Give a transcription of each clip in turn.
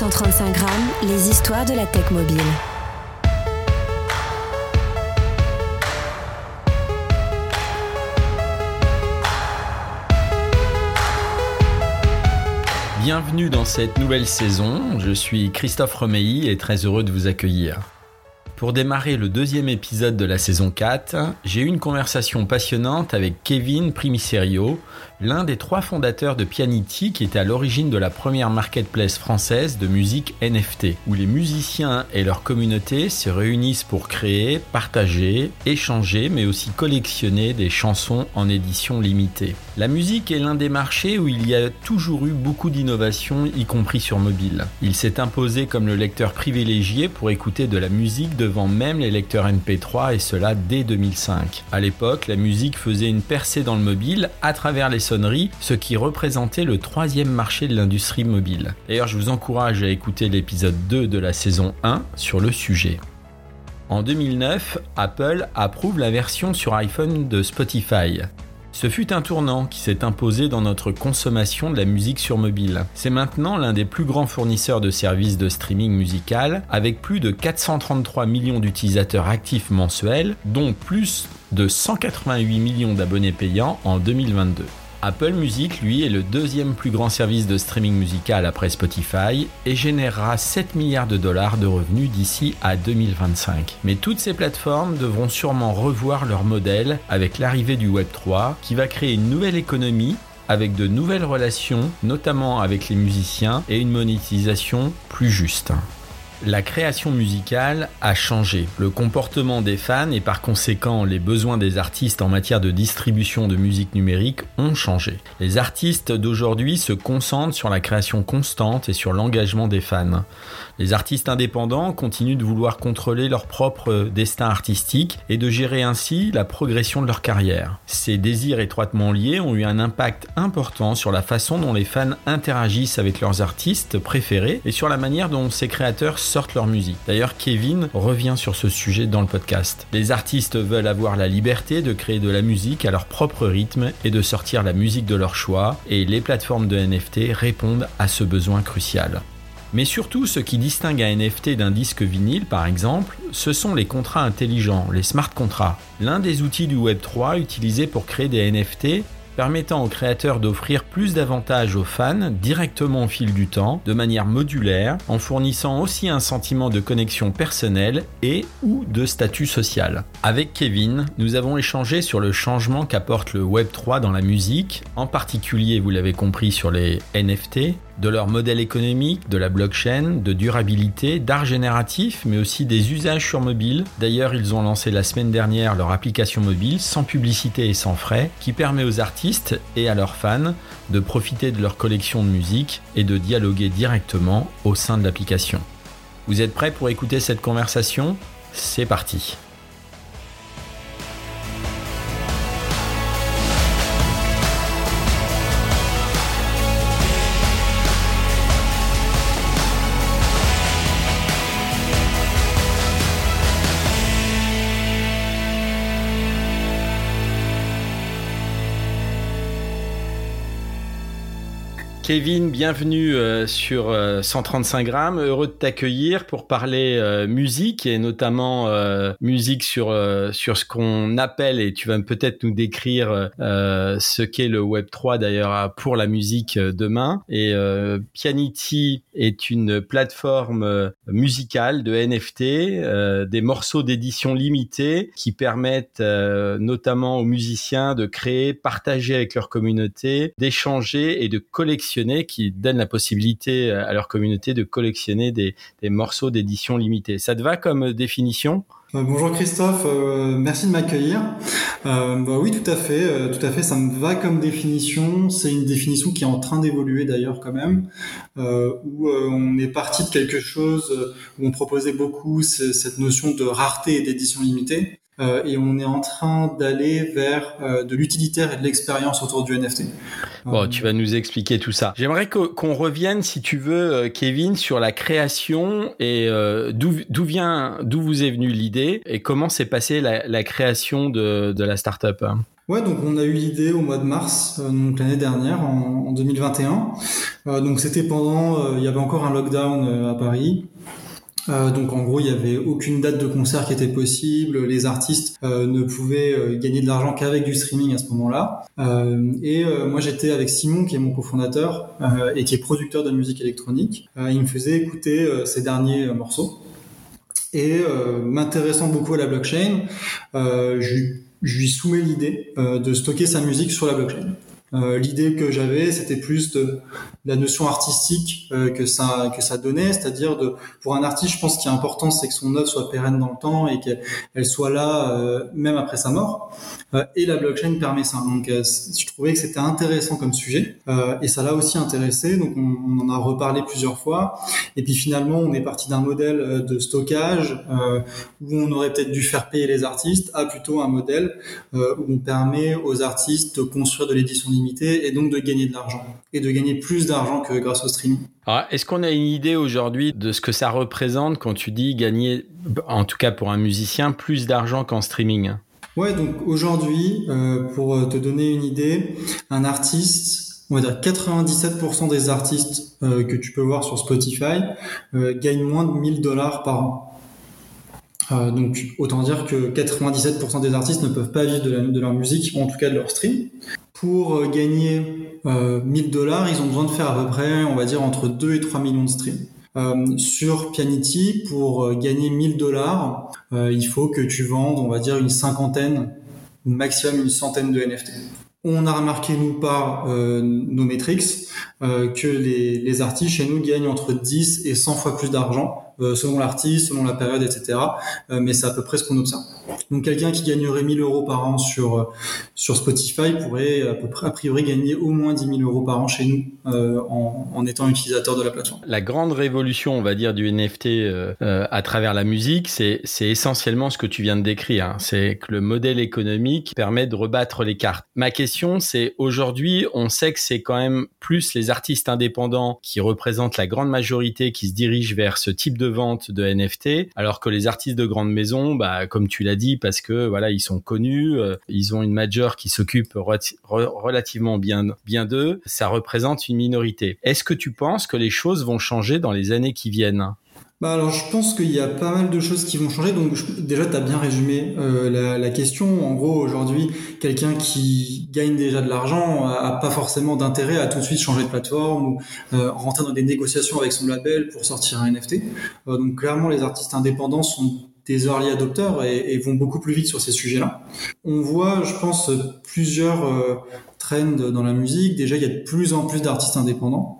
135 grammes, les histoires de la tech mobile. Bienvenue dans cette nouvelle saison, je suis Christophe Romeilly et très heureux de vous accueillir. Pour démarrer le deuxième épisode de la saison 4, j'ai eu une conversation passionnante avec Kevin Primiserio, l'un des trois fondateurs de Pianity qui était à l'origine de la première marketplace française de musique NFT, où les musiciens et leur communauté se réunissent pour créer, partager, échanger, mais aussi collectionner des chansons en édition limitée. La musique est l'un des marchés où il y a toujours eu beaucoup d'innovations, y compris sur mobile. Il s'est imposé comme le lecteur privilégié pour écouter de la musique de devant même les lecteurs MP3 et cela dès 2005. À l'époque, la musique faisait une percée dans le mobile à travers les ce qui représentait le troisième marché de l'industrie mobile. D'ailleurs, je vous encourage à écouter l'épisode 2 de la saison 1 sur le sujet. En 2009, Apple approuve la version sur iPhone de Spotify. Ce fut un tournant qui s'est imposé dans notre consommation de la musique sur mobile. C'est maintenant l'un des plus grands fournisseurs de services de streaming musical, avec plus de 433 millions d'utilisateurs actifs mensuels, dont plus de 188 millions d'abonnés payants en 2022. Apple Music, lui, est le deuxième plus grand service de streaming musical après Spotify et générera 7 milliards de dollars de revenus d'ici à 2025. Mais toutes ces plateformes devront sûrement revoir leur modèle avec l'arrivée du Web 3 qui va créer une nouvelle économie avec de nouvelles relations, notamment avec les musiciens et une monétisation plus juste la création musicale a changé. Le comportement des fans et par conséquent les besoins des artistes en matière de distribution de musique numérique ont changé. Les artistes d'aujourd'hui se concentrent sur la création constante et sur l'engagement des fans. Les artistes indépendants continuent de vouloir contrôler leur propre destin artistique et de gérer ainsi la progression de leur carrière. Ces désirs étroitement liés ont eu un impact important sur la façon dont les fans interagissent avec leurs artistes préférés et sur la manière dont ces créateurs sortent leur musique. D'ailleurs, Kevin revient sur ce sujet dans le podcast. Les artistes veulent avoir la liberté de créer de la musique à leur propre rythme et de sortir la musique de leur choix, et les plateformes de NFT répondent à ce besoin crucial. Mais surtout, ce qui distingue un NFT d'un disque vinyle, par exemple, ce sont les contrats intelligents, les smart contracts. L'un des outils du Web3 utilisés pour créer des NFT permettant aux créateurs d'offrir plus d'avantages aux fans directement au fil du temps, de manière modulaire, en fournissant aussi un sentiment de connexion personnelle et ou de statut social. Avec Kevin, nous avons échangé sur le changement qu'apporte le Web3 dans la musique, en particulier, vous l'avez compris, sur les NFT, de leur modèle économique, de la blockchain, de durabilité, d'art génératif, mais aussi des usages sur mobile. D'ailleurs, ils ont lancé la semaine dernière leur application mobile sans publicité et sans frais, qui permet aux artistes et à leurs fans de profiter de leur collection de musique et de dialoguer directement au sein de l'application. Vous êtes prêts pour écouter cette conversation? C'est parti Kevin, bienvenue euh, sur 135 euh, grammes. Heureux de t'accueillir pour parler euh, musique et notamment musique sur sur ce qu'on appelle et tu vas peut-être nous décrire ce qu'est le Web 3 d'ailleurs pour la musique demain. Et Pianity est une plateforme musicale de NFT, des morceaux d'édition limitée qui permettent notamment aux musiciens de créer, partager avec leur communauté, d'échanger et de collectionner qui donnent la possibilité à leur communauté de collectionner des, morceaux d'édition limitée. Ça te va comme définition? Euh, bonjour Christophe, euh, merci de m'accueillir. Euh, bah oui, tout à fait, tout à fait, ça me va comme définition. C'est une définition qui est en train d'évoluer d'ailleurs quand même, où on est parti de quelque chose où on proposait beaucoup cette notion de rareté et d'édition limitée. Euh, et on est en train d'aller vers euh, de l'utilitaire et de l'expérience autour du NFT. Bon, tu vas nous expliquer tout ça. J'aimerais qu'on revienne, si tu veux, euh, Kevin, sur la création et d'où vient, d'où vous est venue l'idée et comment s'est passée la, création de, de la startup? Ouais, donc on a eu l'idée au mois de mars, donc l'année dernière, en, en 2021. donc c'était pendant, il y avait encore un lockdown à Paris. Euh, donc en gros, il y avait aucune date de concert qui était possible. Les artistes euh, ne pouvaient euh, gagner de l'argent qu'avec du streaming à ce moment-là. et moi, j'étais avec Simon, qui est mon cofondateur et qui est producteur de musique électronique. il me faisait écouter ses derniers morceaux. Et m'intéressant beaucoup à la blockchain, je, je lui soumets l'idée de stocker sa musique sur la blockchain. Euh, l'idée que j'avais, c'était plus de, la notion artistique euh, que ça que ça donnait, c'est-à-dire de pour un artiste, je pense qu'il est important, c'est que son œuvre soit pérenne dans le temps et qu'elle soit là euh, même après sa mort. et la blockchain permet ça. Donc, je trouvais que c'était intéressant comme sujet et ça l'a aussi intéressé. Donc, on, on, en a reparlé plusieurs fois. Et puis finalement, on est parti d'un modèle de stockage où on aurait peut-être dû faire payer les artistes à plutôt un modèle où on permet aux artistes de construire de l'édition et donc de gagner de l'argent et de gagner plus d'argent que grâce au streaming. Est-ce qu'on a une idée aujourd'hui de ce que ça représente quand tu dis gagner, en tout cas pour un musicien, plus d'argent qu'en streaming? Ouais, donc aujourd'hui, euh, pour te donner une idée, un artiste, on va dire 97% des artistes euh, que tu peux voir sur Spotify euh, gagnent moins de 1000 dollars par an. Donc autant dire que 97% des artistes ne peuvent pas vivre de, leur musique, ou en tout cas de leur stream pour euh, gagner euh, 1000 dollars, ils ont besoin de faire à peu près, on va dire, entre 2 et 3 millions de streams. Euh, sur Pianity, pour euh, gagner 1000 dollars, euh, il faut que tu vendes, on va dire, une cinquantaine, maximum une centaine de NFT. On a remarqué, nous, par nos métriques, que les, artistes chez nous gagnent entre 10 et 100 fois plus d'argent euh, selon l'artiste, selon la période, etc. Euh, mais c'est à peu près ce qu'on observe. Donc quelqu'un qui gagnerait 1000 euros par an sur euh, sur Spotify pourrait à peu près a priori gagner au moins 10 000 euros par an chez nous en, en, étant utilisateur de la plateforme. La grande révolution, on va dire, du NFT à travers la musique, c'est c'est essentiellement ce que tu viens de décrire. Hein. C'est que le modèle économique permet de rebattre les cartes. Ma question, c'est aujourd'hui, on sait que c'est quand même plus les artistes indépendants qui représentent la grande majorité qui se dirigent vers ce type de vente de NFT, alors que les artistes de grande maison, bah, comme tu l'as dit, parce que voilà, ils sont connus, euh, ils ont une major qui s'occupe relativement bien, bien d'eux, ça représente une minorité. Est-ce que tu penses que les choses vont changer dans les années qui viennent? Bah alors je pense qu'il y a pas mal de choses qui vont changer. Donc déjà tu as bien résumé euh, la, question. En gros aujourd'hui quelqu'un qui gagne déjà de l'argent a, pas forcément d'intérêt à tout de suite changer de plateforme ou euh, rentrer dans des négociations avec son label pour sortir un NFT. Euh, donc clairement les artistes indépendants sont des early adopteurs et, et, vont beaucoup plus vite sur ces sujets-là. On voit, je pense, plusieurs euh, trends dans la musique. Déjà, il y a de plus en plus d'artistes indépendants.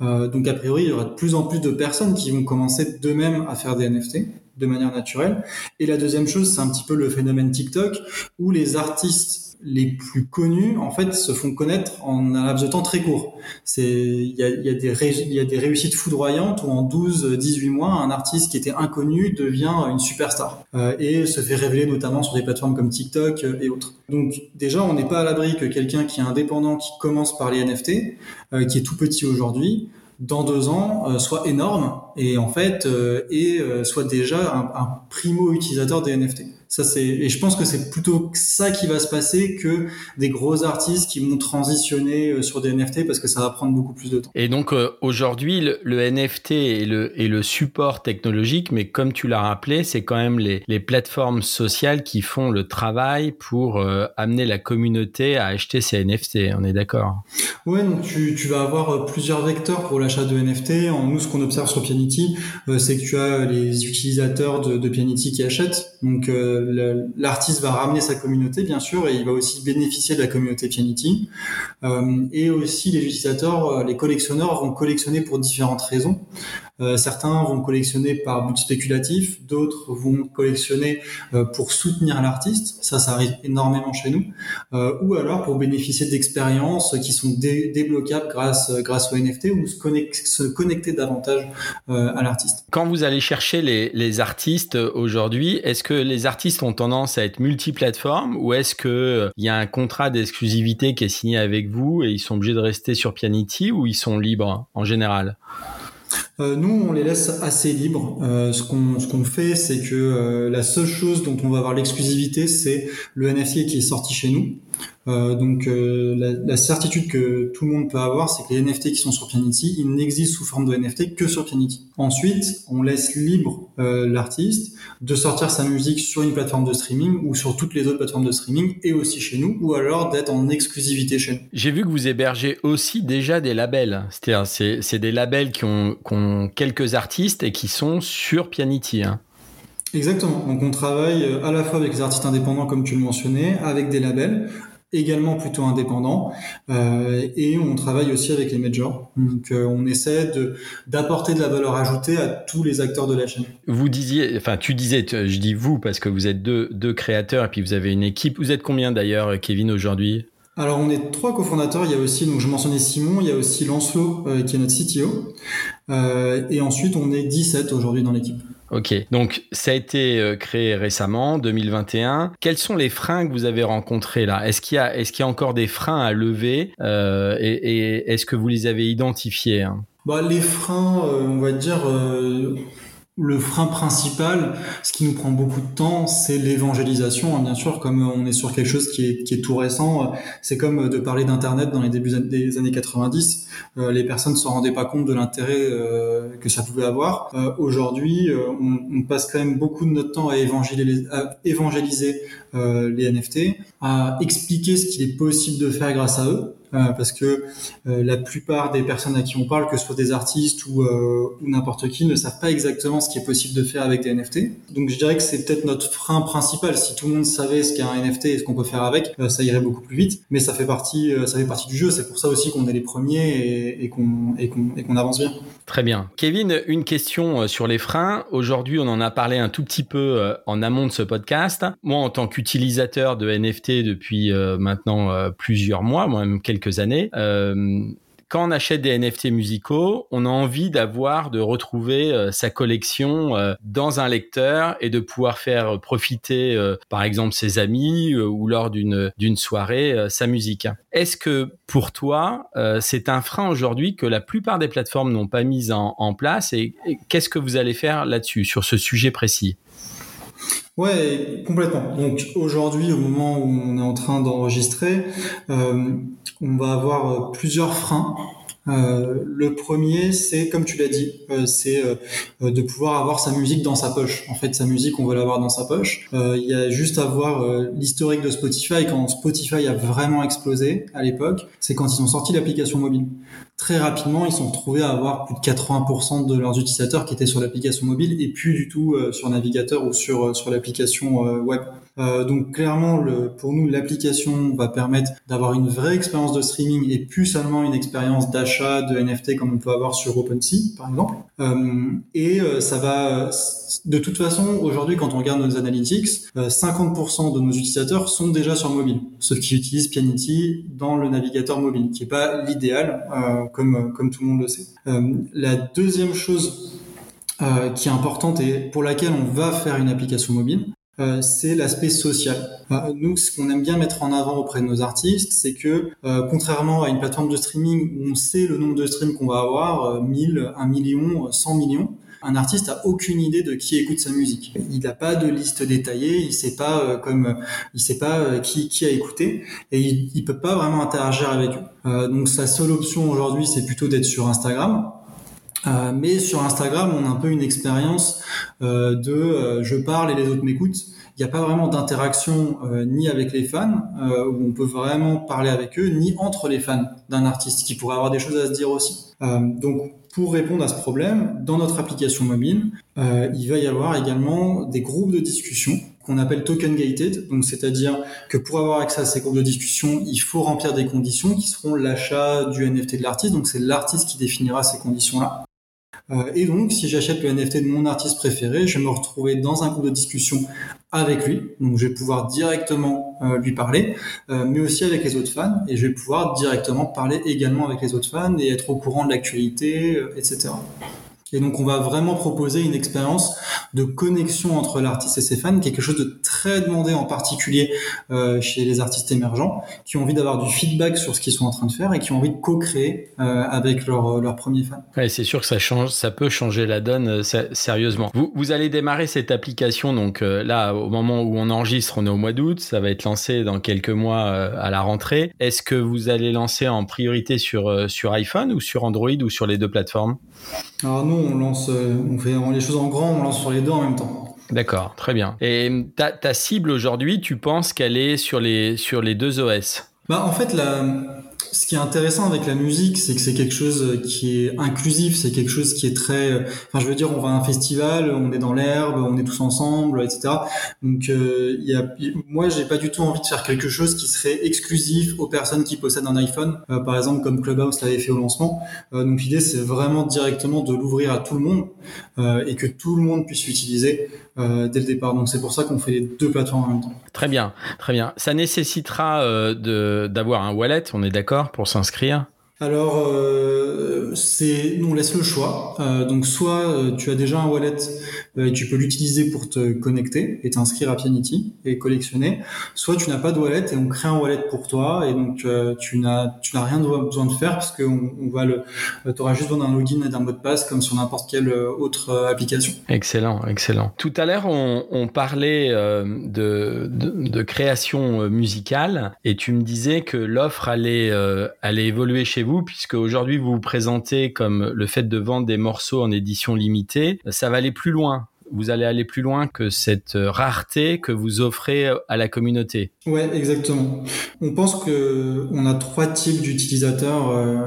Euh, donc a priori, il y aura de plus en plus de personnes qui vont commencer d'eux-mêmes à faire des NFT de manière naturelle. Et la deuxième chose, c'est un petit peu le phénomène TikTok où les artistes les plus connus en fait se font connaître en un laps de temps très court. C'est il y a, des y a des réussites foudroyantes où en 12 18 mois un artiste qui était inconnu devient une superstar euh, et se fait révéler notamment sur des plateformes comme TikTok et autres. Donc déjà on n'est pas à l'abri que quelqu'un qui est indépendant qui commence par les NFT euh, qui est tout petit aujourd'hui dans deux ans euh, soit énorme et en fait euh, et euh, soit déjà un, un primo utilisateur des NFT. Ça c'est et je pense que c'est plutôt ça qui va se passer que des gros artistes qui vont transitionner euh, sur des NFT parce que ça va prendre beaucoup plus de temps. Et donc euh, aujourd'hui le, NFT est le, est le support technologique, mais comme tu l'as rappelé, c'est quand même les, les plateformes sociales qui font le travail pour euh, amener la communauté à acheter ces NFT. On est d'accord? Ouais, donc tu, tu vas avoir plusieurs vecteurs pour l'achat de NFT. En nous, ce qu'on observe sur Pianity, c'est que tu as les utilisateurs de, de Pianity qui achètent. Donc l'artiste va ramener sa communauté, bien sûr, et il va aussi bénéficier de la communauté Pianity. Euh, et aussi, les utilisateurs, euh, les collectionneurs vont collectionner pour différentes raisons. Euh, certains vont collectionner par but spéculatif, d'autres vont collectionner euh, pour soutenir l'artiste, ça, ça arrive énormément chez nous, euh, ou alors pour bénéficier d'expériences qui sont débloquables grâce grâce au NFT ou se, connecter, davantage à l'artiste. Quand vous allez chercher les, les artistes aujourd'hui, est-ce que les artistes ont tendance à être multiplateformes ou est-ce que il y a un contrat d'exclusivité qui est signé avec vous et ils sont obligés de rester sur Pianity ou ils sont libres en général? Euh, nous, on les laisse assez libres. Euh, ce qu'on ce qu'on fait, c'est que euh, la seule chose dont on va avoir l'exclusivité, c'est le NFT qui est sorti chez nous. Euh, donc euh, la, la, certitude que tout le monde peut avoir, c'est que les NFT qui sont sur Pianity, ils n'existent sous forme de NFT que sur Pianity. Ensuite, on laisse libre euh, l'artiste de sortir sa musique sur une plateforme de streaming ou sur toutes les autres plateformes de streaming et aussi chez nous, ou alors d'être en exclusivité chez nous. J'ai vu que vous hébergez aussi déjà des labels, c'est-à-dire c'est des labels qui ont, qui ont, quelques artistes et qui sont sur Pianity. Hein. Exactement. Donc on travaille à la fois avec les artistes indépendants, comme tu le mentionnais, avec des labels également plutôt indépendant euh, et on travaille aussi avec les majors. Donc euh, on essaie de d'apporter de la valeur ajoutée à tous les acteurs de la chaîne. Vous disiez, enfin tu disais, je dis vous parce que vous êtes deux, deux créateurs et puis vous avez une équipe. Vous êtes combien d'ailleurs, Kevin, aujourd'hui? Alors on est trois cofondateurs, il y a aussi, donc je mentionnais Simon, il y a aussi Lancelot euh, qui est notre CTO, et ensuite on est 17 aujourd'hui dans l'équipe. Ok, donc ça a été euh, créé récemment, 2021. Quels sont les freins que vous avez rencontrés là? Est-ce qu'il y a, est-ce qu'il y a encore des freins à lever euh, et, et est-ce que vous les avez identifiés hein? Bah, les freins, euh, on va dire le frein principal, ce qui nous prend beaucoup de temps, c'est l'évangélisation. Hein, bien sûr, comme on est sur quelque chose qui est, tout récent, c'est comme de parler d'Internet dans les débuts des années 90. Euh, les personnes ne se rendaient pas compte de l'intérêt euh, que ça pouvait avoir. Euh, aujourd'hui, on, on, passe quand même beaucoup de notre temps à évangéliser les NFT, à expliquer ce qu'il est possible de faire grâce à eux. Euh, parce que euh, la plupart des personnes à qui on parle, que ce soit des artistes ou, euh, ou n'importe qui, ne savent pas exactement ce qui est possible de faire avec des NFT. Donc je dirais que c'est peut-être notre frein principal. Si tout le monde savait ce qu'est un NFT et ce qu'on peut faire avec, ça irait beaucoup plus vite. Mais ça fait partie, ça fait partie du jeu. C'est pour ça aussi qu'on est les premiers et, et qu'on et qu'on avance bien. Très bien. Kevin, une question sur les freins. Aujourd'hui, on en a parlé un tout petit peu en amont de ce podcast. Moi, en tant qu'utilisateur de NFT depuis maintenant plusieurs mois, moi-même quelques années. Euh, quand on achète des NFT musicaux, on a envie d'avoir, de retrouver euh, sa collection euh, dans un lecteur et de pouvoir faire profiter, par exemple, ses amis ou lors d'une soirée sa musique. Est-ce que pour toi, c'est un frein aujourd'hui que la plupart des plateformes n'ont pas mis en place et qu'est-ce que vous allez faire là-dessus, sur ce sujet précis? Ouais, complètement. Donc aujourd'hui, au moment où on est en train d'enregistrer, euh, on va avoir euh, plusieurs freins. Euh, le premier, c'est comme tu l'as dit, c'est de pouvoir avoir sa musique dans sa poche. En fait, sa musique, on veut l'avoir dans sa poche. Il y a juste à voir l'historique de Spotify. Quand Spotify a vraiment explosé à l'époque, c'est quand ils ont sorti l'application mobile très rapidement, ils sont retrouvés à avoir plus de 80% de leurs utilisateurs qui étaient sur l'application mobile et plus du tout euh, sur navigateur ou sur, euh, sur l'application euh, web. donc clairement, le, pour nous, l'application va permettre d'avoir une vraie expérience de streaming et plus seulement une expérience d'achat de NFT comme on peut avoir sur OpenSea, par exemple. et ça va, de toute façon, aujourd'hui, quand on regarde nos analytics, 50% de nos utilisateurs sont déjà sur mobile, sauf qu'ils utilisent Pianity dans le navigateur mobile, qui est pas l'idéal comme, comme tout le monde le sait. Euh, la deuxième chose euh, qui est importante et pour laquelle on va faire une application mobile, euh, c'est l'aspect social. nous, ce qu'on aime bien mettre en avant auprès de nos artistes, c'est que contrairement à une plateforme de streaming où on sait le nombre de streams qu'on va avoir, 1000, 1 million, 100 millions, un artiste a aucune idée de qui écoute sa musique. Il n'a pas de liste détaillée, il sait pas euh, comme il sait pas euh, qui, qui a écouté et il, il peut pas vraiment interagir avec eux. Euh, donc sa seule option aujourd'hui, c'est plutôt d'être sur Instagram. Euh, mais sur Instagram, on a un peu une expérience euh, de je parle et les autres m'écoutent. Il n'y a pas vraiment d'interaction ni avec les fans, où on peut vraiment parler avec eux, ni entre les fans d'un artiste, qui pourrait avoir des choses à se dire aussi. donc pour répondre à ce problème, dans notre application mobile, euh, il va y avoir également des groupes de discussion qu'on appelle token gated. Donc, c'est-à-dire que pour avoir accès à ces groupes de discussion, il faut remplir des conditions qui seront l'achat du NFT de l'artiste. Donc, c'est l'artiste qui définira ces conditions-là. Euh, et donc, si j'achète le NFT de mon artiste préféré, je vais me retrouver dans un groupe de discussion avec lui. Donc, je vais pouvoir directement euh, lui parler, euh, mais aussi avec les autres fans. Et je vais pouvoir directement parler également avec les autres fans et être au courant de l'actualité, etc. Et donc, on va vraiment proposer une expérience de connexion entre l'artiste et ses fans, quelque chose de très demandé en particulier chez les artistes émergents, qui ont envie d'avoir du feedback sur ce qu'ils sont en train de faire et qui ont envie de co-créer avec leurs leur premiers fans. Ouais, c'est sûr que ça change, ça peut changer la donne sérieusement. Vous, vous allez démarrer cette application donc là au moment où on enregistre, on est au mois d'août, ça va être lancé dans quelques mois à la rentrée. Est-ce que vous allez lancer en priorité sur sur iPhone ou sur Android ou sur les deux plateformes? Alors nous, on lance, euh, on fait les choses en grand, on lance sur les deux en même temps. D'accord, très bien. Et ta, ta cible aujourd'hui, tu penses qu'elle est sur les, sur les deux OS bah, En fait, la, ce qui est intéressant avec la musique, c'est que c'est quelque chose qui est inclusif, c'est quelque chose qui est très, enfin je veux dire, on va à un festival, on est dans l'herbe, on est tous ensemble, etc. Donc euh, y a, moi j'ai pas du tout envie de faire quelque chose qui serait exclusif aux personnes qui possèdent un iPhone, euh, par exemple comme Clubhouse l'avait fait au lancement. Euh, donc l'idée c'est vraiment directement de l'ouvrir à tout le monde et que tout le monde puisse l'utiliser. Euh, dès le départ. Donc c'est pour ça qu'on fait les deux plateformes en même temps. Très bien, très bien. Ça nécessitera euh, d'avoir un wallet, on est d'accord, pour s'inscrire? Alors, euh, c'est, on laisse le choix. Euh, donc, soit euh, tu as déjà un wallet et tu peux l'utiliser pour te connecter et t'inscrire à Pianity et collectionner. Soit tu n'as pas de wallet et on crée un wallet pour toi et donc tu n'as, tu n'as rien besoin de faire parce qu'on on va le, tu auras juste besoin d'un login et d'un mot de passe comme sur n'importe quelle autre application. Excellent, excellent. Tout à l'heure, on, on parlait de, de, de, création musicale et tu me disais que l'offre allait, allait évoluer chez vous puisque aujourd'hui vous vous présentez comme le fait de vendre des morceaux en édition limitée. Ça va aller plus loin vous allez aller plus loin que cette rareté que vous offrez à la communauté. Ouais, exactement. On pense que on a trois types d'utilisateurs, euh,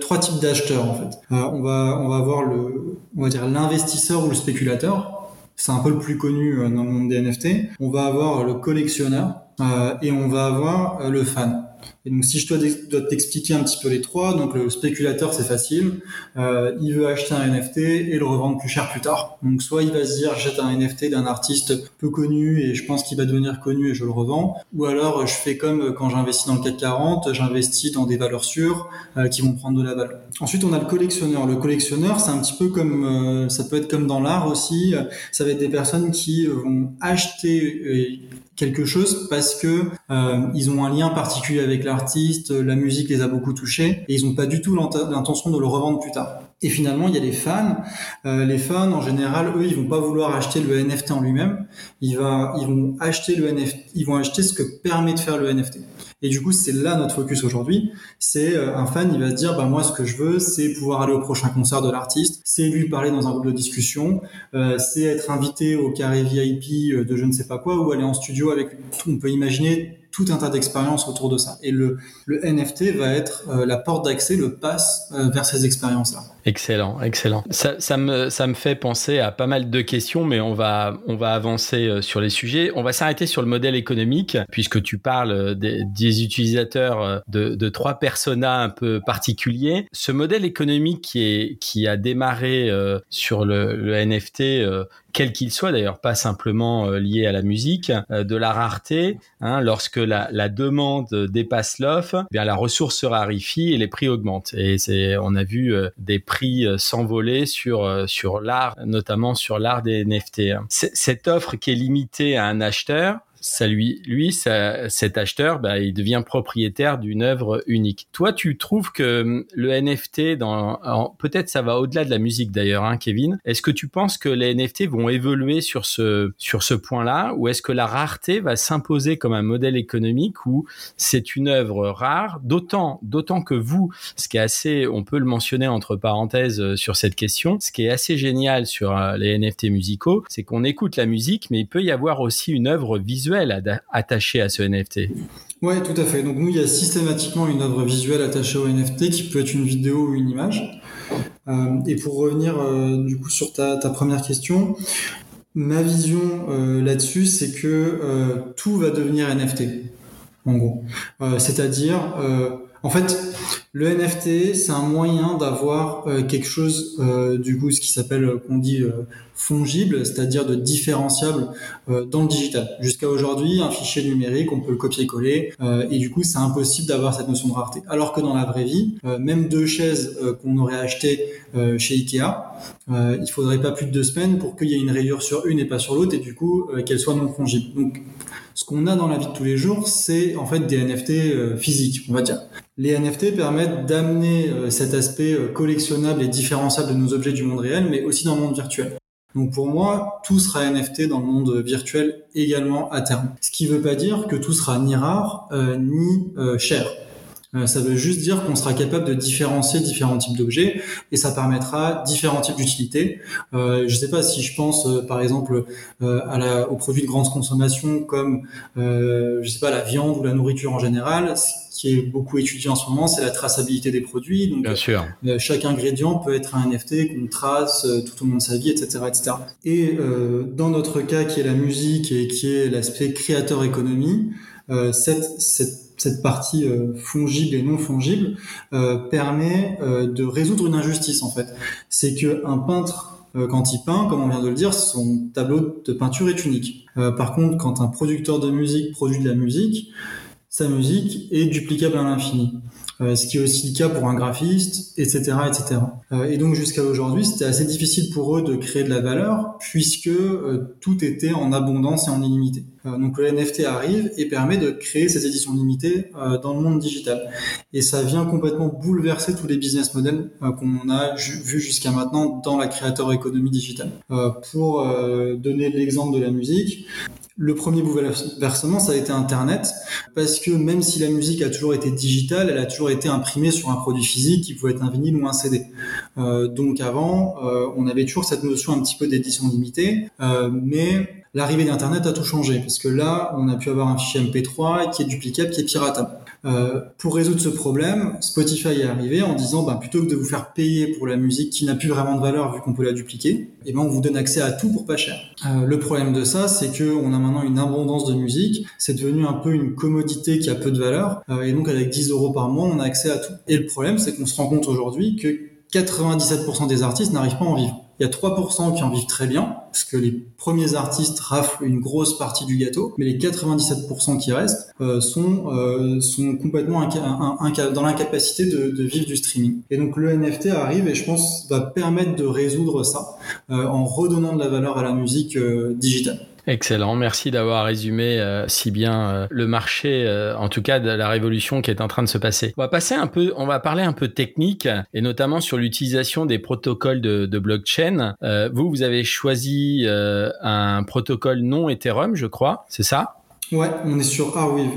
trois types d'acheteurs en fait. Euh, on va on va avoir le, on va dire l'investisseur ou le spéculateur. C'est un peu le plus connu euh, dans le monde des NFT. On va avoir le collectionneur euh, et on va avoir euh, le fan. Et donc, si je dois, t'expliquer un petit peu les trois, donc le spéculateur, c'est facile. Euh, il veut acheter un NFT et le revendre plus cher plus tard. Donc, soit il va se dire, j'achète un NFT d'un artiste peu connu et je pense qu'il va devenir connu et je le revends. Ou alors, je fais comme quand j'investis dans le CAC 40, j'investis dans des valeurs sûres euh, qui vont prendre de la valeur. Ensuite, on a le collectionneur. Le collectionneur, c'est un petit peu comme, euh, ça peut être comme dans l'art aussi. Ça va être des personnes qui vont acheter quelque chose parce que ils ont un lien particulier avec l'artiste, la musique les a beaucoup touchés et ils n'ont pas du tout l'intention de le revendre plus tard. Et finalement, il y a les fans. Euh, les fans, en général, eux, ils vont pas vouloir acheter le NFT en lui-même. Ils, vont acheter le NFT. Ils vont acheter ce que permet de faire le NFT. Et du coup, c'est là notre focus aujourd'hui. C'est euh, un fan, il va se dire, bah moi, ce que je veux, c'est pouvoir aller au prochain concert de l'artiste, c'est lui parler dans un groupe de discussion, euh, c'est être invité au carré VIP de je ne sais pas quoi, ou aller en studio avec. On peut imaginer tout un tas d'expériences autour de ça. Et le, NFT va être euh, la porte d'accès, le pass euh, vers ces expériences-là. Excellent, excellent. Ça, ça, me, ça me fait penser à pas mal de questions, mais on va, on va avancer euh, sur les sujets. On va s'arrêter sur le modèle économique, puisque tu parles des, des utilisateurs de, de trois personas un peu particuliers. Ce modèle économique qui, est, qui a démarré sur le, le NFT, quel qu'il soit d'ailleurs, pas simplement euh, lié à la musique, euh, de la rareté. Hein, lorsque la, la, demande dépasse l'offre, eh bien la ressource se raréfie et les prix augmentent. Et c'est, on a vu euh, des prix s'envoler sur sur l'art, notamment sur l'art des NFT. Cette offre qui est limitée à un acheteur, ça lui, lui, ça, cet acheteur, bah, il devient propriétaire d'une œuvre unique. Toi, tu trouves que hum, le NFT, dans, peut-être ça va au-delà de la musique d'ailleurs, hein, Kevin. Est-ce que tu penses que les NFT vont évoluer sur ce sur ce point-là, ou est-ce que la rareté va s'imposer comme un modèle économique où c'est une œuvre rare, d'autant d'autant que vous, ce qui est assez, on peut le mentionner entre parenthèses euh, sur cette question, ce qui est assez génial sur euh, les NFT musicaux, c'est qu'on écoute la musique, mais il peut y avoir aussi une œuvre visuelle attaché à ce NFT. Ouais, tout à fait. Donc nous, il y a systématiquement une œuvre visuelle attachée au NFT qui peut être une vidéo ou une image. Euh, et pour revenir euh, du coup sur ta, première question, ma vision euh, là-dessus, c'est que tout va devenir NFT. En gros, c'est-à-dire En fait, le NFT, c'est un moyen d'avoir euh, quelque chose, euh, du coup, ce qui s'appelle, euh, qu'on dit fongible, c'est-à-dire de différenciable dans le digital. Jusqu'à aujourd'hui, un fichier numérique, on peut le copier-coller, et du coup, c'est impossible d'avoir cette notion de rareté. Alors que dans la vraie vie, même deux chaises qu'on aurait achetées chez Ikea, il faudrait pas plus de deux semaines pour qu'il y ait une rayure sur une et pas sur l'autre, et du coup, qu'elles soient non fongibles. Donc, ce qu'on a dans la vie de tous les jours, c'est en fait des NFT physiques, on va dire. Les NFT permettent d'amener euh, cet aspect euh, collectionnable et différenciable de nos objets du monde réel, mais aussi dans le monde virtuel. Donc pour moi, tout sera NFT dans le monde virtuel également à terme. Ce qui ne veut pas dire que tout sera ni rare ni cher. Euh, ça veut juste dire qu'on sera capable de différencier différents types d'objets et ça permettra différents types d'utilités. Euh, je ne sais pas si je pense euh, par exemple à la, aux produits de grande consommation comme je sais pas la viande ou la nourriture en général. Ce qui est beaucoup étudié en ce moment, c'est la traçabilité des produits. Donc, Bien sûr. chaque ingrédient peut être un NFT qu'on trace tout au long de sa vie, etc., etc. Et dans notre cas, qui est la musique et qui est l'aspect créateur économie, cette, cette cette partie euh, fongible et non fongible euh, permet euh, de résoudre une injustice en fait. C'est que un peintre quand il peint, comme on vient de le dire, son tableau de peinture est unique. par contre, quand un producteur de musique produit de la musique, sa musique est duplicable à l'infini. Euh, ce qui est aussi le cas pour un graphiste, etc., etc. Euh, et donc jusqu'à aujourd'hui, c'était assez difficile pour eux de créer de la valeur puisque euh, tout était en abondance et en illimité. Donc le NFT arrive et permet de créer ces éditions limitées dans le monde digital. Et ça vient complètement bouleverser tous les business models qu'on a vu jusqu'à maintenant dans la créateur économie digitale. pour donner l'exemple de la musique, le premier bouleversement, ça a été Internet, parce que même si la musique a toujours été digitale, elle a toujours été imprimée sur un produit physique qui pouvait être un vinyle ou un CD. Euh, donc avant, euh, on avait toujours cette notion un petit peu d'édition limitée, euh, mais l'arrivée d'Internet a tout changé, parce que là, on a pu avoir un fichier MP3 qui est duplicable, qui est piratable. Euh, pour résoudre ce problème, Spotify est arrivé en disant ben, plutôt que de vous faire payer pour la musique qui n'a plus vraiment de valeur vu qu'on peut la dupliquer, eh ben on vous donne accès à tout pour pas cher. Euh, le problème de ça, c'est que on a maintenant une abondance de musique, c'est devenu un peu une commodité qui a peu de valeur, euh, et donc avec 10 euros par mois, on a accès à tout. Et le problème, c'est qu'on se rend compte aujourd'hui que 97% des artistes n'arrivent pas à en vivre. Il y a 3% qui en vivent très bien, parce que les premiers artistes raflent une grosse partie du gâteau, mais les 97% qui restent euh, sont, euh, sont complètement dans l'incapacité de, de, vivre du streaming. Et donc le NFT arrive et je pense va permettre de résoudre ça euh, en redonnant de la valeur à la musique digitale. Excellent, merci d'avoir résumé euh, si bien euh, le marché, euh, en tout cas de la révolution qui est en train de se passer. On va passer un peu, on va parler un peu technique et notamment sur l'utilisation des protocoles de, de blockchain. vous, vous avez choisi un protocole non Ethereum, je crois, c'est ça? Ouais, on est sur Arweave.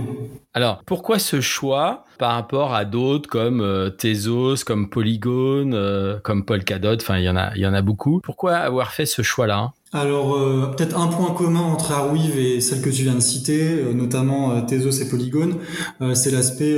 Alors, pourquoi ce choix par rapport à d'autres comme Tezos, comme Polygon, comme Polkadot? Enfin, il y en a, il y en a beaucoup. Pourquoi avoir fait ce choix-là? Alors euh, peut-être un point commun entre Arweave et celle que tu viens de citer, euh, notamment euh, Tezos et Polygon, c'est l'aspect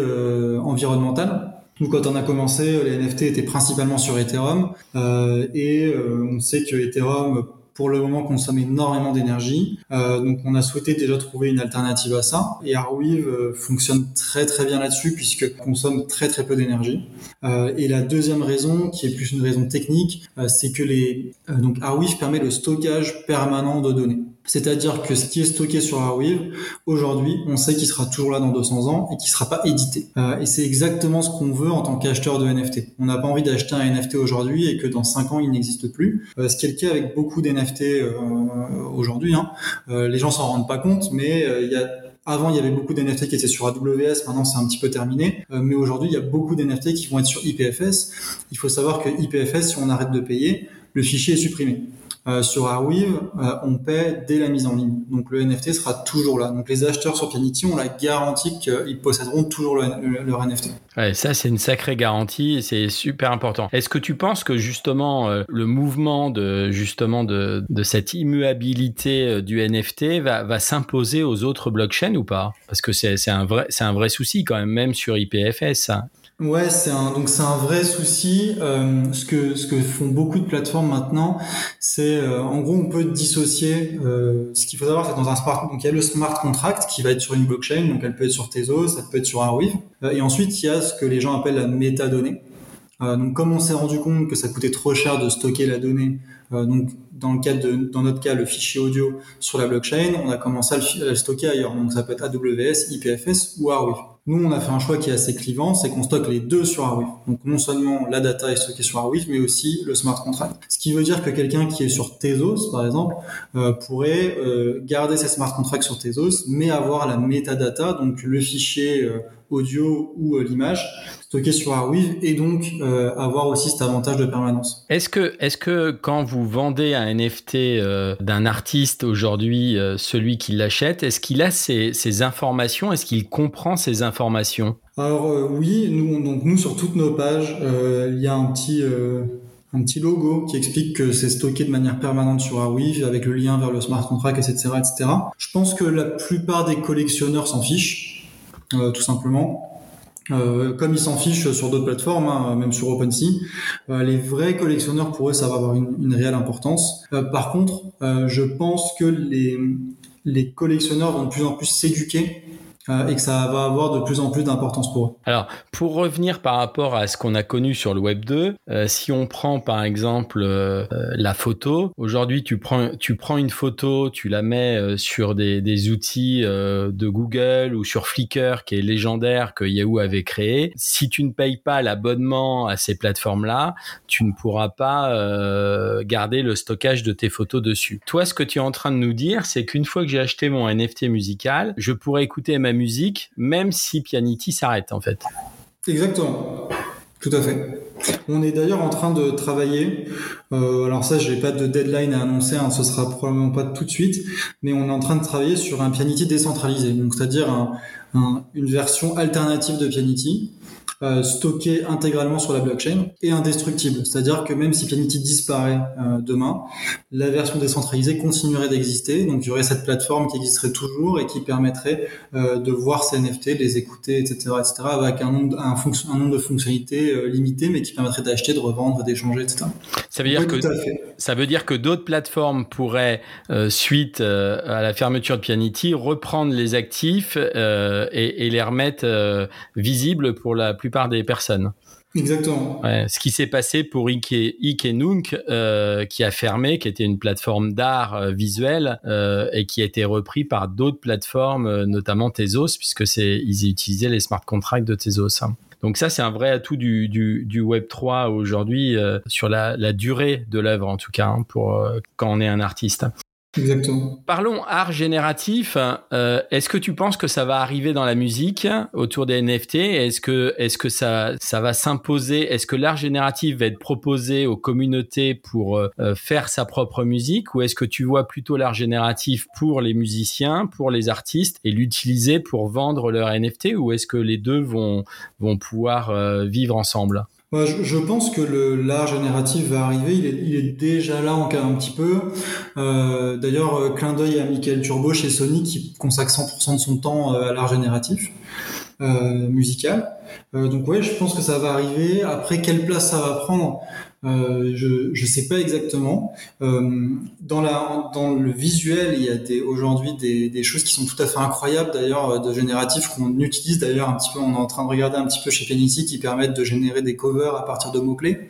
environnemental. Nous, quand on a commencé, les NFT étaient principalement sur Ethereum et on sait que Ethereum pour le moment consomme énormément d'énergie. Euh, donc on a souhaité déjà trouver une alternative à ça. Et Arweave euh, fonctionne très très bien là-dessus puisque consomme très très peu d'énergie. Euh, et la deuxième raison, qui est plus une raison technique, c'est que les donc Arweave permet le stockage permanent de données. C'est-à-dire que ce qui est stocké sur Arweave, aujourd'hui, on sait qu'il sera toujours là dans 200 ans et qu'il sera pas édité. Euh, et c'est exactement ce qu'on veut en tant qu'acheteur de NFT. On n'a pas envie d'acheter un NFT aujourd'hui et que dans 5 ans, il n'existe plus. Euh, ce qui est le cas avec beaucoup d'NFT euh, aujourd'hui. Hein. Les gens s'en rendent pas compte, mais avant, il y avait beaucoup d'NFT qui étaient sur AWS, maintenant c'est un petit peu terminé. Mais aujourd'hui, il y a beaucoup d'NFT qui vont être sur IPFS. Il faut savoir que IPFS, si on arrête de payer, le fichier est supprimé. Euh, sur Arweave, euh, on paie dès la mise en ligne. Donc le NFT sera toujours là. Donc les acheteurs sur Pianity ont la garantie qu'ils posséderont toujours leur NFT. Ouais, ça c'est une sacrée garantie et c'est super important. Est-ce que tu penses que justement euh, le mouvement de justement de, cette immuabilité du NFT va, s'imposer aux autres blockchains ou pas? Parce que c'est un vrai un vrai souci quand même même sur IPFS. Ouais, c'est un donc c'est un vrai souci. Euh, ce que ce que font beaucoup de plateformes maintenant, c'est en gros on peut dissocier. ce qu'il faut savoir, c'est dans un smart, donc il y a le smart contract qui va être sur une blockchain, donc elle peut être sur Tezos, ça peut être sur Arweave, et ensuite il y a ce que les gens appellent la métadonnée. donc comme on s'est rendu compte que ça coûtait trop cher de stocker la donnée, donc dans le cas de, dans notre cas, le fichier audio sur la blockchain, on a commencé à le, stocker ailleurs. Donc ça peut être AWS, IPFS ou Arweave. Nous, on a fait un choix qui est assez clivant, c'est qu'on stocke les deux sur Arweave. Donc non seulement la data est stockée sur Arweave, mais aussi le smart contract. Ce qui veut dire que quelqu'un qui est sur Tezos, par exemple, euh, pourrait euh, garder ses smart contracts sur Tezos, mais avoir la metadata, donc le fichier euh, audio ou l'image stocké sur Arweave et donc euh, avoir aussi cet avantage de permanence. Est-ce que, est-ce que quand vous vendez un NFT euh, d'un artiste aujourd'hui, euh, celui qui l'achète, est-ce qu'il a ces, ces informations? Est-ce qu'il comprend ces informations? Alors oui, nous, donc nous sur toutes nos pages, il y a un petit un petit logo qui explique que c'est stocké de manière permanente sur Arweave avec le lien vers le smart contract, etc., etc. Je pense que la plupart des collectionneurs s'en fichent, tout simplement. Euh, comme ils s'en fichent sur d'autres plateformes, hein, même sur OpenSea, euh, les vrais collectionneurs pour eux ça va avoir une, réelle importance. Euh, par contre, je pense que les collectionneurs vont de plus en plus s'éduquer euh, et que ça va avoir de plus en plus d'importance pour eux. Alors, pour revenir par rapport à ce qu'on a connu sur le Web 2, euh, si on prend par exemple euh, la photo, aujourd'hui tu prends, tu prends une photo, tu la mets sur des, outils de Google ou sur Flickr qui est légendaire que Yahoo avait créé. Si tu ne payes pas l'abonnement à ces plateformes-là, tu ne pourras pas garder le stockage de tes photos dessus. Toi, ce que tu es en train de nous dire, c'est qu'une fois que j'ai acheté mon NFT musical, je pourrais écouter musique, même si Pianity s'arrête en fait. Exactement, tout à fait. On est d'ailleurs en train de travailler. Euh, alors ça, j'ai pas de deadline à annoncer, hein, ce sera probablement pas tout de suite, mais on est en train de travailler sur un Pianity décentralisé, donc c'est-à-dire une version alternative de Pianity euh, stocké intégralement sur la blockchain et indestructible. C'est-à-dire que même si Planity disparaît euh, demain, la version décentralisée continuerait d'exister. Donc il y aurait cette plateforme qui existerait toujours et qui permettrait euh, de voir ces NFT, les écouter, etc., etc., avec un nombre, un, un nombre de fonctionnalités limité, mais qui permettrait d'acheter, de revendre, d'échanger, etc. Ça veut dire que ça veut dire que d'autres plateformes pourraient, suite à la fermeture de Pianity, reprendre les actifs et, et, les remettre visibles pour la plupart des personnes. Exactement. ce qui s'est passé pour Ike, Ike Nunk, euh, qui a fermé, qui était une plateforme d'art euh, visuel euh, et qui a été repris par d'autres plateformes, notamment Tezos, puisque c'est ils utilisaient les smart contracts de Tezos. Hein. Donc ça, c'est un vrai atout du, du, Web 3 aujourd'hui sur la, la, durée de l'œuvre, en tout cas, hein, pour quand on est un artiste. Exactement. Parlons art génératif. Euh, est-ce que tu penses que ça va arriver dans la musique autour des NFT Est-ce que est-ce que ça ça va s'imposer? Est-ce que l'art génératif va être proposé aux communautés pour euh, faire sa propre musique? Ou est-ce que tu vois plutôt l'art génératif pour les musiciens, pour les artistes et l'utiliser pour vendre leur NFT ou est-ce que les deux vont vont pouvoir euh, vivre ensemble? Je, pense que l'art génératif va arriver. Il est, il est déjà là en un petit peu. Euh, D'ailleurs, euh, clin d'œil à Michael Turbo chez Sony qui consacre 100% de son temps euh, à l'art génératif euh, musical. Euh, donc ouais, je pense que ça va arriver. Après, quelle place ça va prendre? Euh, je je sais pas exactement. Euh, dans la dans le visuel, il y a des aujourd'hui des, des choses qui sont tout à fait incroyables d'ailleurs euh, de génératifs qu'on utilise d'ailleurs un petit peu. On est en train de regarder un petit peu chez Penity qui permettent de générer des covers à partir de mots clés.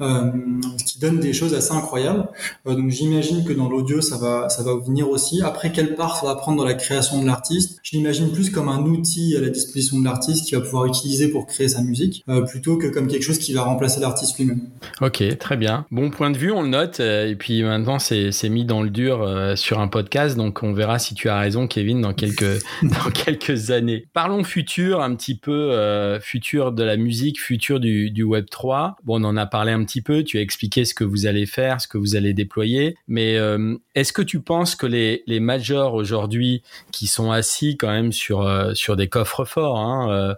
Euh, ce qui donne des choses assez incroyables. Euh, donc j'imagine que dans l'audio ça va ça va venir aussi. Après quelle part ça va prendre dans la création de l'artiste? Je l'imagine plus comme un outil à la disposition de l'artiste qui va pouvoir utiliser pour créer sa musique, euh, plutôt que comme quelque chose qui va remplacer l'artiste lui-même. Ok, très bien. Bon point de vue, on le note. et puis maintenant c'est mis dans le dur sur un podcast, donc on verra si tu as raison, Kevin, dans quelques années. Parlons futur un petit peu, futur de la musique, futur du du Web 3. Bon, on en a parlé un petit petit peu, tu as expliqué ce que vous allez faire, ce que vous allez déployer, mais euh, est-ce que tu penses que les, majors aujourd'hui qui sont assis quand même sur, euh, sur des coffres forts, hein, euh,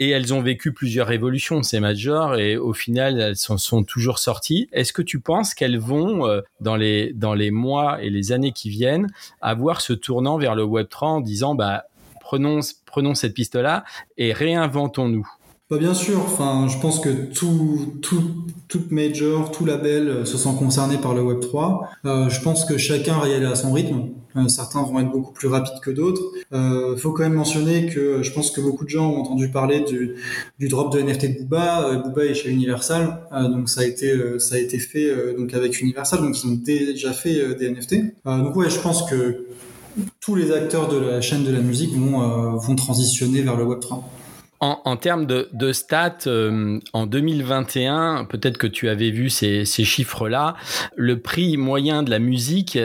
et, elles ont vécu plusieurs révolutions, ces majors, et au final, elles sont, sont toujours sorties, est-ce que tu penses qu'elles vont, dans, les, dans les mois et les années qui viennent, avoir ce tournant vers le Web3 en disant, bah, prenons, prenons cette piste-là et réinventons-nous? Bah bien sûr, enfin, je pense que tout, tout, toute major, tout label euh, se sent concerné par le Web 3. Euh, je pense que chacun va y aller à son rythme. Euh, certains vont être beaucoup plus rapides que d'autres. Euh, faut quand même mentionner que je pense que beaucoup de gens ont entendu parler du, du drop de NFT de Booba. Euh, Booba est chez Universal, donc ça a été ça a été fait donc avec Universal, donc ils ont déjà fait des NFT. donc ouais, je pense que tous les acteurs de la chaîne de la musique vont vont transitionner vers le Web 3. En, termes de, stats, euh, en 2021, peut-être que tu avais vu ces, chiffres-là, le prix moyen de la musique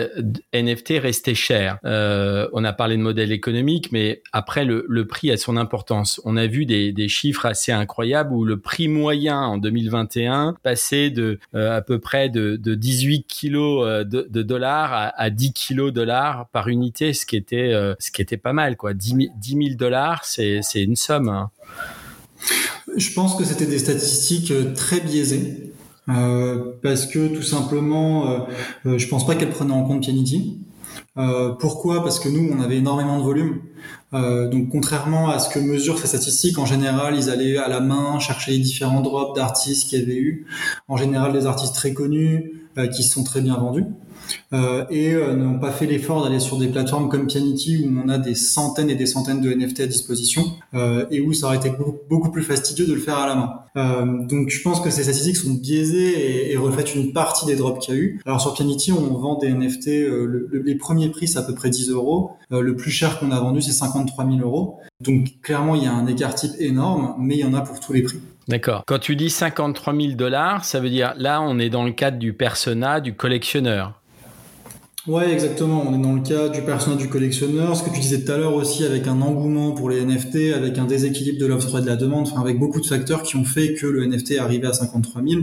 NFT restait cher. Euh, on a parlé de modèle économique, mais après, le, prix a son importance. On a vu des, chiffres assez incroyables où le prix moyen en 2021 passait de euh, à peu près de, 18 kilos de, dollars à, 10 kilos dollars par unité, ce qui était, ce qui était pas mal. quoi. 10 000 dollars, c'est une somme. Hein. Je pense que c'était des statistiques euh, très biaisées. Euh, parce que tout simplement, euh, euh, je pense pas qu'elles prenaient en compte Pianity. Pourquoi? Parce que nous, on avait énormément de volume. Donc, contrairement à ce que mesurent ces statistiques, en général, ils allaient à la main chercher les différents drops d'artistes qui avaient eu. En général, des artistes très connus qui sont très bien vendus. Euh, et euh, n'ont pas fait l'effort d'aller sur des plateformes comme Pianity où on a des centaines et des centaines de NFT à disposition euh, et où ça aurait été beaucoup, plus fastidieux de le faire à la main. donc je pense que ces statistiques sont biaisées et, reflètent une partie des drops qu'il y a eu. Alors sur Pianity, on vend des NFT, les premiers prix c'est à peu près 10 euros. le plus cher qu'on a vendu c'est 53 000 euros. Donc clairement il y a un écart type énorme, mais il y en a pour tous les prix. D'accord. Quand tu dis 53 000 dollars, ça veut dire là on est dans le cadre du persona du collectionneur. Ouais, exactement. On est dans le cas du personnage du collectionneur. Ce que tu disais tout à l'heure aussi, avec un engouement pour les NFT, avec un déséquilibre de l'offre et de la demande, enfin, avec beaucoup de facteurs qui ont fait que le NFT est arrivé à 53 000.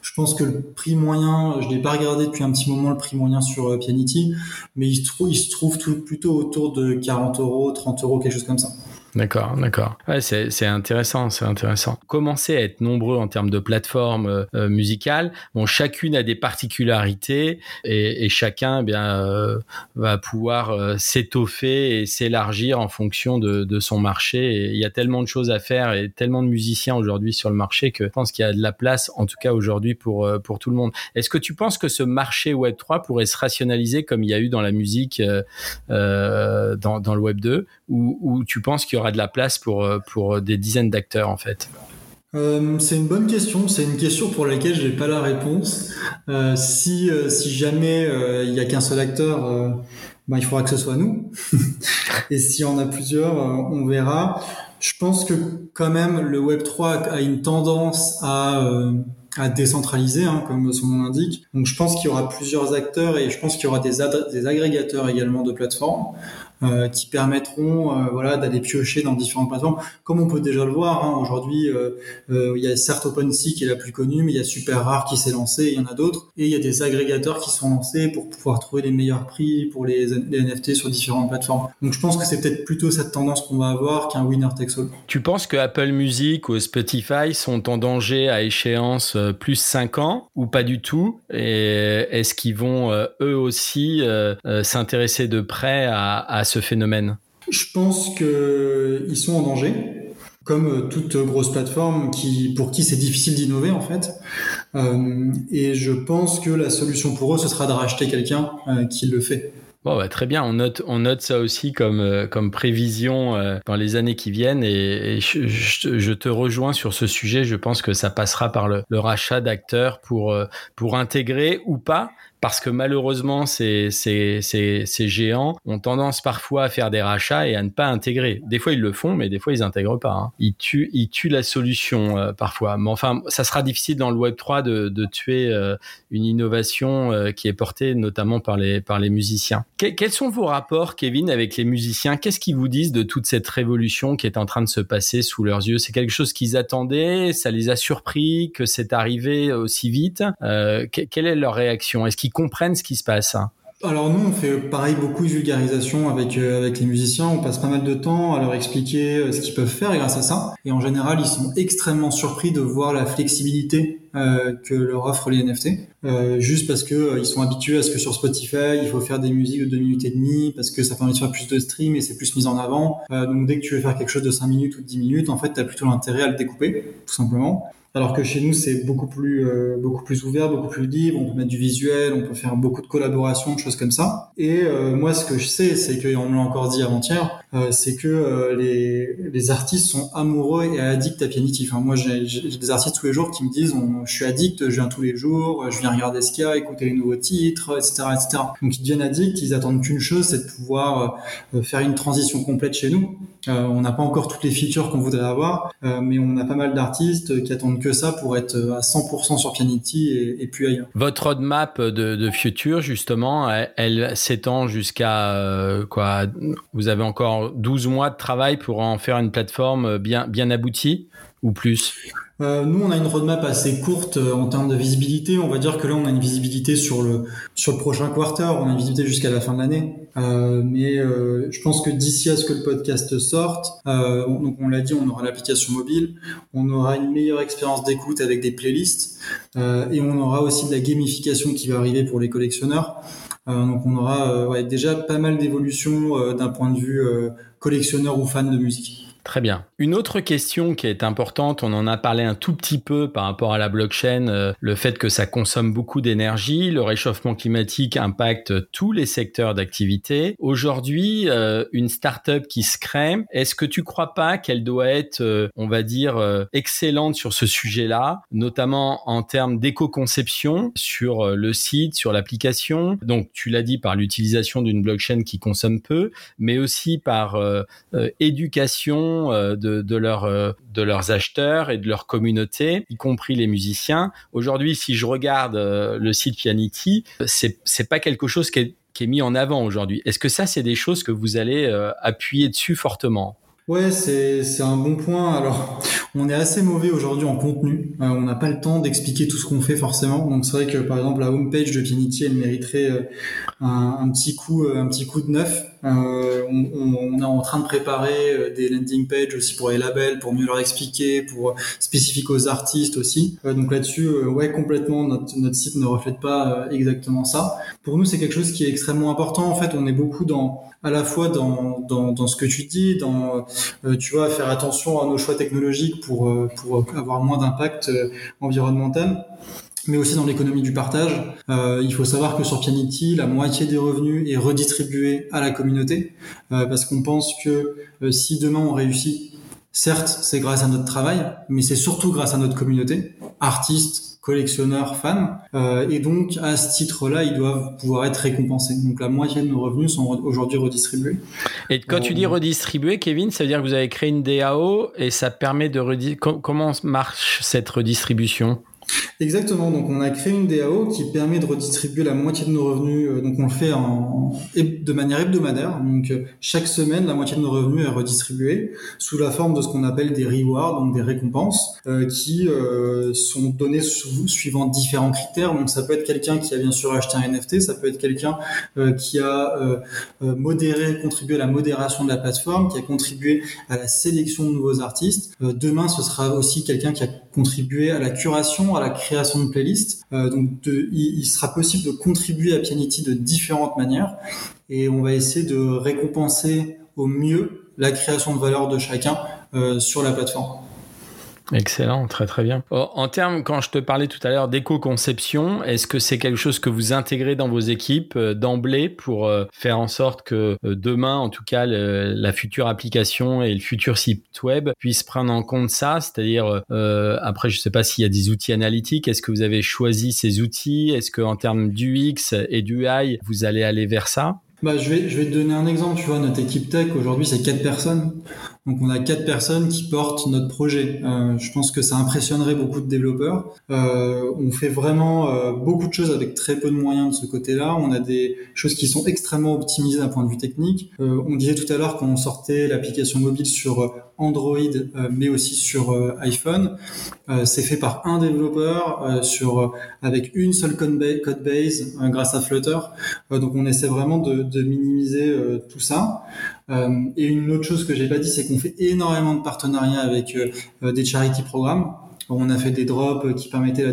Je pense que le prix moyen, je l'ai pas regardé depuis un petit moment le prix moyen sur euh, Pianity, mais il se trouve, plutôt autour de 40 euros, 30 euros, quelque chose comme ça. D'accord, d'accord. Ouais, c'est intéressant, c'est intéressant. Commencer à être nombreux en termes de plateformes euh, euh, musicales. Bon, chacune a des particularités et, et chacun eh bien euh, va pouvoir s'étoffer et s'élargir en fonction de, de, son marché. Il y a tellement de choses à faire et tellement de musiciens aujourd'hui sur le marché que je pense qu'il y a de la place, en tout cas aujourd'hui, pour pour tout le monde. Est-ce que tu penses que ce marché Web 3 pourrait se rationaliser comme il y a eu dans la musique dans, dans le Web 2 ou, ou tu penses qu'il y aura de la place pour, euh, pour des dizaines d'acteurs en fait euh, c'est une bonne question. C'est une question pour laquelle je n'ai pas la réponse. Euh, si, si jamais il n'y a qu'un seul acteur, ben, il faudra que ce soit nous. Et si on a plusieurs, on verra. Je pense que quand même le Web 3 a une tendance à, à décentraliser, hein, comme son nom l'indique. Donc je pense qu'il y aura plusieurs acteurs et je pense qu'il y aura des, des agrégateurs également de plateformes. Euh, qui permettront euh, voilà d'aller piocher dans différentes plateformes. Comme on peut déjà le voir hein, aujourd'hui euh, il y a certes OpenSea qui est la plus connue mais il y a Super Rare qui s'est lancé il y en a d'autres. Et il y a des agrégateurs qui sont lancés pour pouvoir trouver les meilleurs prix pour les, les NFT sur différentes plateformes. Donc je pense que c'est peut-être plutôt cette tendance qu'on va avoir qu'un winner takes all. Tu penses que Apple Music ou Spotify sont en danger à échéance plus 5 ans ou pas du tout? Et est-ce qu'ils vont eux aussi s'intéresser de près à, à ce phénomène Je pense qu'ils sont en danger, comme toute grosse plateforme qui, pour qui c'est difficile d'innover en fait. Euh, et je pense que la solution pour eux, ce sera de racheter quelqu'un euh, qui le fait. Bon, bah, très bien, on note, on note ça aussi comme, euh, comme prévision dans les années qui viennent et, je, te rejoins sur ce sujet. Je pense que ça passera par le, le rachat d'acteurs pour, pour intégrer ou pas parce que malheureusement, ces, ces, ces, ces, géants ont tendance parfois à faire des rachats et à ne pas intégrer. Des fois, ils le font, mais des fois, ils intègrent pas. Hein. Ils, tuent, ils tuent la solution euh, parfois. Mais enfin, ça sera difficile dans le Web 3 de, de tuer euh, une innovation euh, qui est portée notamment par les, par les musiciens. quels sont vos rapports, Kevin, avec les musiciens? Qu'est-ce qu'ils vous disent de toute cette révolution qui est en train de se passer sous leurs yeux? C'est quelque chose qu'ils attendaient? Ça les a surpris que c'est arrivé aussi vite? Quelle est leur réaction? Est-ce comprennent ce qui se passe. alors nous, on fait pareil beaucoup de vulgarisation avec euh, avec les musiciens. On passe pas mal de temps à leur expliquer euh, ce qu'ils peuvent faire grâce à ça. Et en général, ils sont extrêmement surpris de voir la flexibilité euh, que leur offrent les NFT. Juste parce que ils sont habitués à ce que sur Spotify, il faut faire des musiques de 2 minutes et demie parce que ça permet de faire plus de streams et c'est plus mis en avant. donc dès que tu veux faire quelque chose de 5 minutes ou de 10 minutes, en fait, tu as plutôt l'intérêt à le découper, tout simplement. Alors que chez nous, c'est beaucoup plus euh, beaucoup plus ouvert, beaucoup plus libre. On peut mettre du visuel, on peut faire beaucoup de collaborations, de choses comme ça. Et euh, moi, ce que je sais, c'est qu'on me l'a encore dit avant-hier, c'est que les, les artistes sont amoureux et addicts à Pianity. Enfin, moi, j'ai des artistes tous les jours qui me disent, je suis addict, je viens tous les jours, je viens regarder ce qu'il y a, écouter les nouveaux titres, etc., etc. Donc, ils deviennent addicts, ils attendent qu'une chose, c'est de pouvoir faire une transition complète chez nous. on n'a pas encore toutes les features qu'on voudrait avoir, mais on a pas mal d'artistes qui attendent que ça pour être à 100% sur Pianity et, puis ailleurs. Votre roadmap de, de futur, justement, elle, s'étend jusqu'à euh, quoi? Vous avez encore 12 mois de travail pour en faire une plateforme bien, bien aboutie ou plus? Euh, nous, on a une roadmap assez courte euh, en termes de visibilité. On va dire que là, on a une visibilité sur le sur le prochain quarter. On a une visibilité jusqu'à la fin de l'année. Euh, mais je pense que d'ici à ce que le podcast sorte, on, donc on l'a dit, on aura l'application mobile, on aura une meilleure expérience d'écoute avec des playlists, et on aura aussi de la gamification qui va arriver pour les collectionneurs. Donc on aura ouais, déjà pas mal d'évolutions d'un point de vue collectionneur ou fan de musique. Très bien. Une autre question qui est importante, on en a parlé un tout petit peu par rapport à la blockchain, euh, le fait que ça consomme beaucoup d'énergie, le réchauffement climatique impacte tous les secteurs d'activité. Aujourd'hui, euh, une startup qui se crée, est-ce que tu crois pas qu'elle doit être, euh, on va dire, excellente sur ce sujet-là, notamment en termes d'éco-conception sur le site, sur l'application? Donc, tu l'as dit par l'utilisation d'une blockchain qui consomme peu, mais aussi par éducation euh, de, euh, de leurs acheteurs et de leur communauté, y compris les musiciens. Aujourd'hui, si je regarde euh, le site Pianity, c'est pas quelque chose qui est, qui est mis en avant aujourd'hui. Est-ce que ça, c'est des choses que vous allez appuyer dessus fortement? Ouais, c'est c'est un bon point. Alors, on est assez mauvais aujourd'hui en contenu. on n'a pas le temps d'expliquer tout ce qu'on fait forcément. Donc c'est vrai que par exemple la homepage de Pianity, elle mériterait un, un, petit coup un petit coup de neuf. Euh, on, on, est en train de préparer euh, des landing pages aussi pour les labels, pour mieux leur expliquer, pour spécifique aux artistes aussi. Euh, donc là-dessus, ouais, complètement, notre, notre site ne reflète pas exactement ça. Pour nous, c'est quelque chose qui est extrêmement important. En fait, on est beaucoup dans à la fois dans, dans, dans ce que tu dis, dans tu vois faire attention à nos choix technologiques pour pour avoir moins d'impact environnemental mais aussi dans l'économie du partage. Euh, il faut savoir que sur Pianity, la moitié des revenus est redistribuée à la communauté, euh, parce qu'on pense que euh, si demain on réussit, certes, c'est grâce à notre travail, mais c'est surtout grâce à notre communauté, artistes, collectionneurs, fans, euh, et donc à ce titre-là, ils doivent pouvoir être récompensés. Donc la moitié de nos revenus sont aujourd'hui redistribués. Et quand tu dis redistribuer, Kevin, ça veut dire que vous avez créé une DAO et ça permet de redistribuer. Comment marche cette redistribution? Exactement. Donc, on a créé une DAO qui permet de redistribuer la moitié de nos revenus. Euh, donc, on le fait en, de manière hebdomadaire. Donc, euh, chaque semaine, la moitié de nos revenus est redistribuée sous la forme de ce qu'on appelle des rewards, donc des récompenses, euh, qui sont données suivant différents critères. Donc, ça peut être quelqu'un qui a bien sûr acheté un NFT, ça peut être quelqu'un qui a modéré, contribué à la modération de la plateforme, qui a contribué à la sélection de nouveaux artistes. demain, ce sera aussi quelqu'un qui a contribué à la curation, la création de playlists. Euh, donc, il, sera possible de contribuer à Pianity de différentes manières et on va essayer de récompenser au mieux la création de valeur de chacun euh, sur la plateforme. Excellent, très très bien. Oh, en termes, quand je te parlais tout à l'heure d'éco-conception, est-ce que c'est quelque chose que vous intégrez dans vos équipes euh, d'emblée pour euh, faire en sorte que euh, demain, en tout cas, la future application et le futur site web puissent prendre en compte ça? C'est-à-dire, après, je ne sais pas s'il y a des outils analytiques. Est-ce que vous avez choisi ces outils? Est-ce que en termes d'UX et d'UI, vous allez aller vers ça? Bah, je vais, je vais te donner un exemple. Tu vois, notre équipe tech aujourd'hui, c'est quatre personnes. Donc on a quatre personnes qui portent notre projet. Euh, je pense que ça impressionnerait beaucoup de développeurs. Euh, on fait vraiment euh, beaucoup de choses avec très peu de moyens de ce côté-là. On a des choses qui sont extrêmement optimisées d'un point de vue technique. on disait tout à l'heure qu'on sortait l'application mobile sur Android, mais aussi sur iPhone. C'est fait par un développeur sur avec une seule code base grâce à Flutter. donc on essaie vraiment de, de minimiser tout ça. Euh, et une autre chose que j'ai pas dit, c'est qu'on fait énormément de partenariats avec euh, euh, des charity programmes. On a fait des drops qui permettaient la,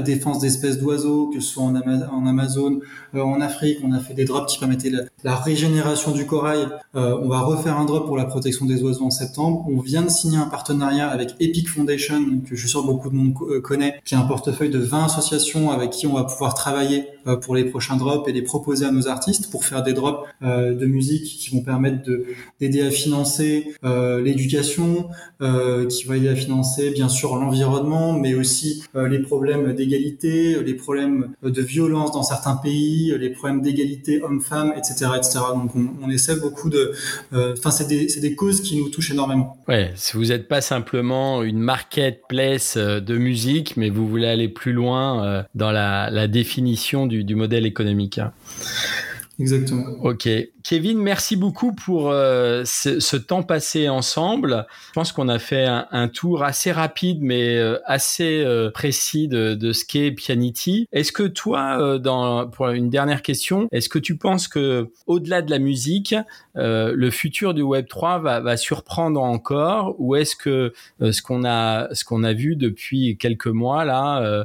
défense d'espèces d'oiseaux, que ce soit en, en Amazon, en Afrique. On a fait des drops qui permettaient la, régénération du corail. on va refaire un drop pour la protection des oiseaux en septembre. On vient de signer un partenariat avec Epic Foundation, que je suis sûr beaucoup de monde connaît, qui est un portefeuille de 20 associations avec qui on va pouvoir travailler euh, pour les prochains drops et les proposer à nos artistes pour faire des drops euh, de musique qui vont permettre de d'aider à financer euh, l'éducation, qui va aider à financer bien sûr l'environnement, mais aussi les problèmes d'égalité, les problèmes de violence dans certains pays, les problèmes d'égalité homme-femme, etc., etc. Donc on, essaie beaucoup de, enfin c'est des des causes qui nous touchent énormément. Ouais, si vous n'êtes pas simplement une marketplace de musique, mais vous voulez aller plus loin dans la, la définition du, modèle économique. Exactement. Ok. Kevin, merci beaucoup pour euh, ce, temps passé ensemble. Je pense qu'on a fait un, tour assez rapide, mais euh, assez euh, précis de, ce qu'est Pianity. Est-ce que toi, pour une dernière question, est-ce que tu penses que au-delà de la musique, le futur du Web 3 va, va surprendre encore, ou est-ce que ce qu'on a ce qu'on a vu depuis quelques mois là,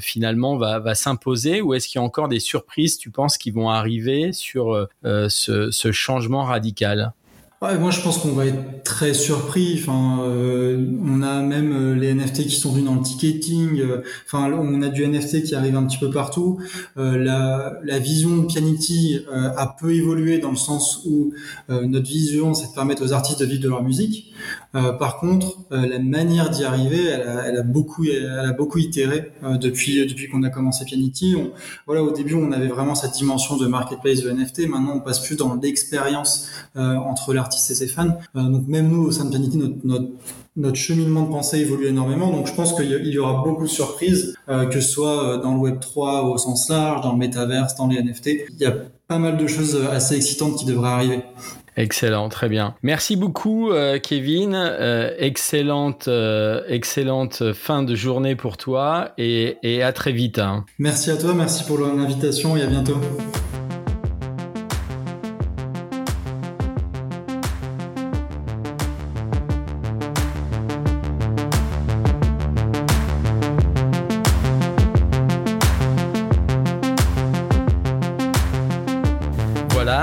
finalement va, va s'imposer, ou est-ce qu'il y a encore des surprises, tu penses, qui vont arriver sur ce ce, changement radical moi, je pense qu'on va être très surpris. Enfin, euh, on a même euh, les NFT qui sont venus dans le ticketing. Euh, enfin, on a du NFT qui arrive un petit peu partout. la, la, vision de Pianity a peu évolué dans le sens où notre vision, c'est de permettre aux artistes de vivre de leur musique. par contre, la manière d'y arriver, elle a, elle a, beaucoup, elle a beaucoup itéré depuis depuis qu'on a commencé Pianity. On, voilà, au début, on avait vraiment cette dimension de marketplace de NFT. Maintenant, on passe plus dans l'expérience entre l'artiste et ses fans. Euh, donc même nous, au sein de Planity, notre, notre cheminement de pensée évolue énormément. Donc je pense qu'il y aura beaucoup de surprises, euh, que ce soit euh, dans le Web 3 au sens large, dans le métaverse, dans les NFT. Il y a pas mal de choses assez excitantes qui devraient arriver. Excellent, très bien. Merci beaucoup, Kevin. excellente, excellente fin de journée pour toi et, et à très vite. Hein. Merci à toi, merci pour l'invitation et à bientôt.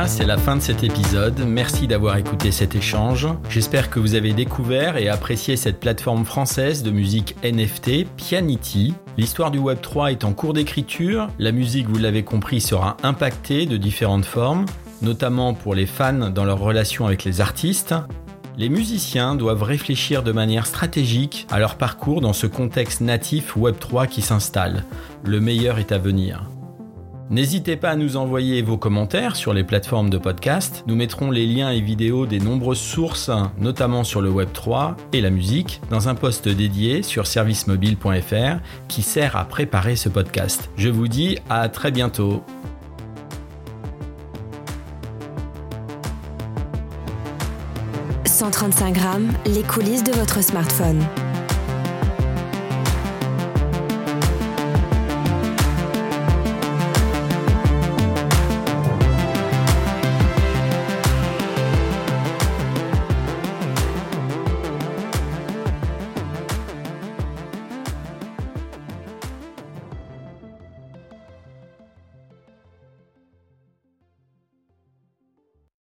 C'est la fin de cet épisode. Merci d'avoir écouté cet échange. J'espère que vous avez découvert et apprécié cette plateforme française de musique NFT, Pianity. L'histoire du Web3 est en cours d'écriture. La musique, vous l'avez compris, sera impactée de différentes formes, notamment pour les fans dans leur relation avec les artistes. Les musiciens doivent réfléchir de manière stratégique à leur parcours dans ce contexte natif Web3 qui s'installe. Le meilleur est à venir. N'hésitez pas à nous envoyer vos commentaires sur les plateformes de podcast. Nous mettrons les liens et vidéos des nombreuses sources, notamment sur le Web3 et la musique, dans un post dédié sur servicemobile.fr qui sert à préparer ce podcast. Je vous dis à très bientôt. « 135 grammes, les coulisses de votre smartphone.